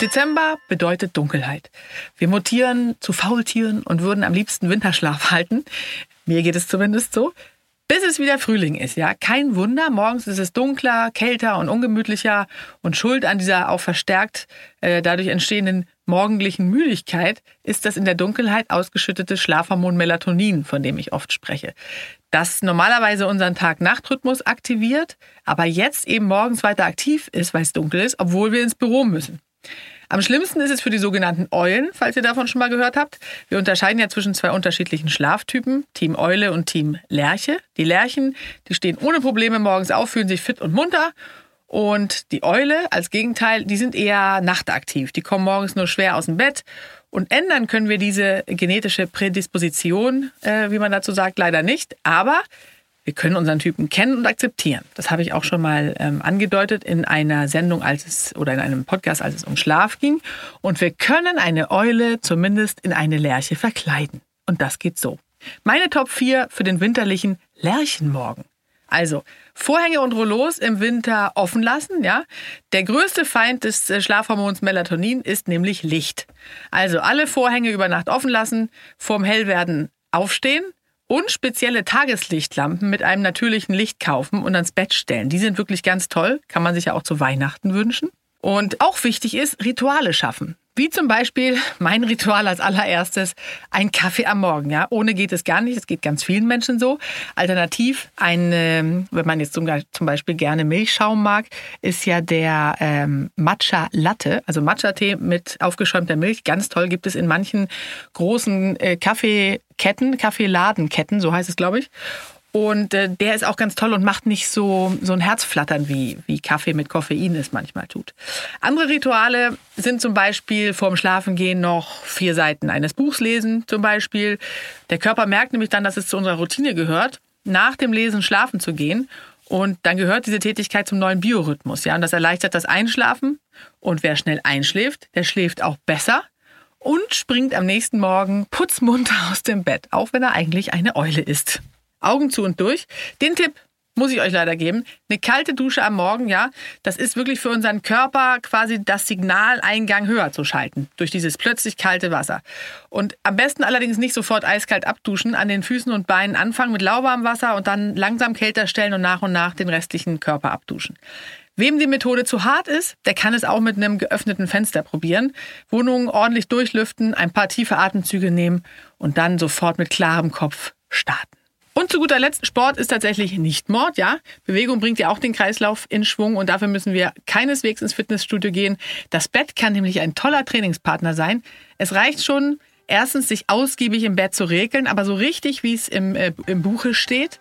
Dezember bedeutet Dunkelheit. Wir mutieren zu Faultieren und würden am liebsten Winterschlaf halten. Mir geht es zumindest so. Bis es wieder Frühling ist, ja. Kein Wunder, morgens ist es dunkler, kälter und ungemütlicher und schuld an dieser auch verstärkt äh, dadurch entstehenden morgendlichen Müdigkeit ist das in der Dunkelheit ausgeschüttete Schlafhormon Melatonin, von dem ich oft spreche. Das normalerweise unseren Tag-Nacht-Rhythmus aktiviert, aber jetzt eben morgens weiter aktiv ist, weil es dunkel ist, obwohl wir ins Büro müssen. Am schlimmsten ist es für die sogenannten Eulen, falls ihr davon schon mal gehört habt. Wir unterscheiden ja zwischen zwei unterschiedlichen Schlaftypen, Team Eule und Team Lerche. Die Lerchen, die stehen ohne Probleme morgens auf, fühlen sich fit und munter. Und die Eule als Gegenteil, die sind eher nachtaktiv. Die kommen morgens nur schwer aus dem Bett. Und ändern können wir diese genetische Prädisposition, äh, wie man dazu sagt, leider nicht. Aber wir können unseren Typen kennen und akzeptieren. Das habe ich auch schon mal ähm, angedeutet in einer Sendung, als es oder in einem Podcast, als es um Schlaf ging. Und wir können eine Eule zumindest in eine Lerche verkleiden. Und das geht so. Meine Top 4 für den winterlichen Lerchenmorgen. Also Vorhänge und Rollos im Winter offen lassen, ja. Der größte Feind des äh, Schlafhormons Melatonin ist nämlich Licht. Also alle Vorhänge über Nacht offen lassen, vorm Hellwerden aufstehen, und spezielle Tageslichtlampen mit einem natürlichen Licht kaufen und ans Bett stellen. Die sind wirklich ganz toll, kann man sich ja auch zu Weihnachten wünschen. Und auch wichtig ist, Rituale schaffen. Wie zum Beispiel mein Ritual als allererstes, ein Kaffee am Morgen. Ja, ohne geht es gar nicht. Es geht ganz vielen Menschen so. Alternativ, ein, ähm, wenn man jetzt zum, Beispiel gerne Milchschaum mag, ist ja der ähm, Matcha Latte, also Matcha-Tee mit aufgeschäumter Milch. Ganz toll gibt es in manchen großen äh, Kaffeeketten, Kaffeeladenketten, so heißt es, glaube ich. Und äh, der ist auch ganz toll und macht nicht so, so ein Herzflattern, wie, wie Kaffee mit Koffein es manchmal tut. Andere Rituale sind zum Beispiel vorm Schlafengehen noch vier Seiten eines Buchs lesen, zum Beispiel. Der Körper merkt nämlich dann, dass es zu unserer Routine gehört, nach dem Lesen schlafen zu gehen. Und dann gehört diese Tätigkeit zum neuen Biorhythmus. Ja? Und das erleichtert das Einschlafen. Und wer schnell einschläft, der schläft auch besser und springt am nächsten Morgen putzmunter aus dem Bett, auch wenn er eigentlich eine Eule ist. Augen zu und durch. Den Tipp muss ich euch leider geben. Eine kalte Dusche am Morgen, ja, das ist wirklich für unseren Körper quasi das Signaleingang höher zu schalten. Durch dieses plötzlich kalte Wasser. Und am besten allerdings nicht sofort eiskalt abduschen, an den Füßen und Beinen anfangen mit lauwarmem Wasser und dann langsam kälter stellen und nach und nach den restlichen Körper abduschen. Wem die Methode zu hart ist, der kann es auch mit einem geöffneten Fenster probieren. Wohnungen ordentlich durchlüften, ein paar tiefe Atemzüge nehmen und dann sofort mit klarem Kopf starten. Und zu guter Letzt, Sport ist tatsächlich nicht Mord, ja. Bewegung bringt ja auch den Kreislauf in Schwung und dafür müssen wir keineswegs ins Fitnessstudio gehen. Das Bett kann nämlich ein toller Trainingspartner sein. Es reicht schon, erstens sich ausgiebig im Bett zu regeln, aber so richtig, wie es im, äh, im Buche steht.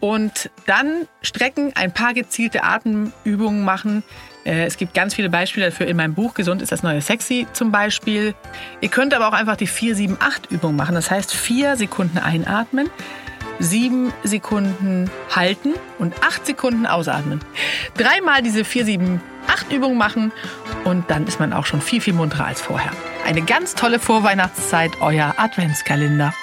Und dann strecken, ein paar gezielte Atemübungen machen. Äh, es gibt ganz viele Beispiele dafür in meinem Buch. Gesund ist das neue Sexy zum Beispiel. Ihr könnt aber auch einfach die 4-7-8-Übung machen. Das heißt, vier Sekunden einatmen, sieben Sekunden halten und acht Sekunden ausatmen. Dreimal diese vier, sieben, acht Übungen machen und dann ist man auch schon viel, viel munterer als vorher. Eine ganz tolle Vorweihnachtszeit, euer Adventskalender.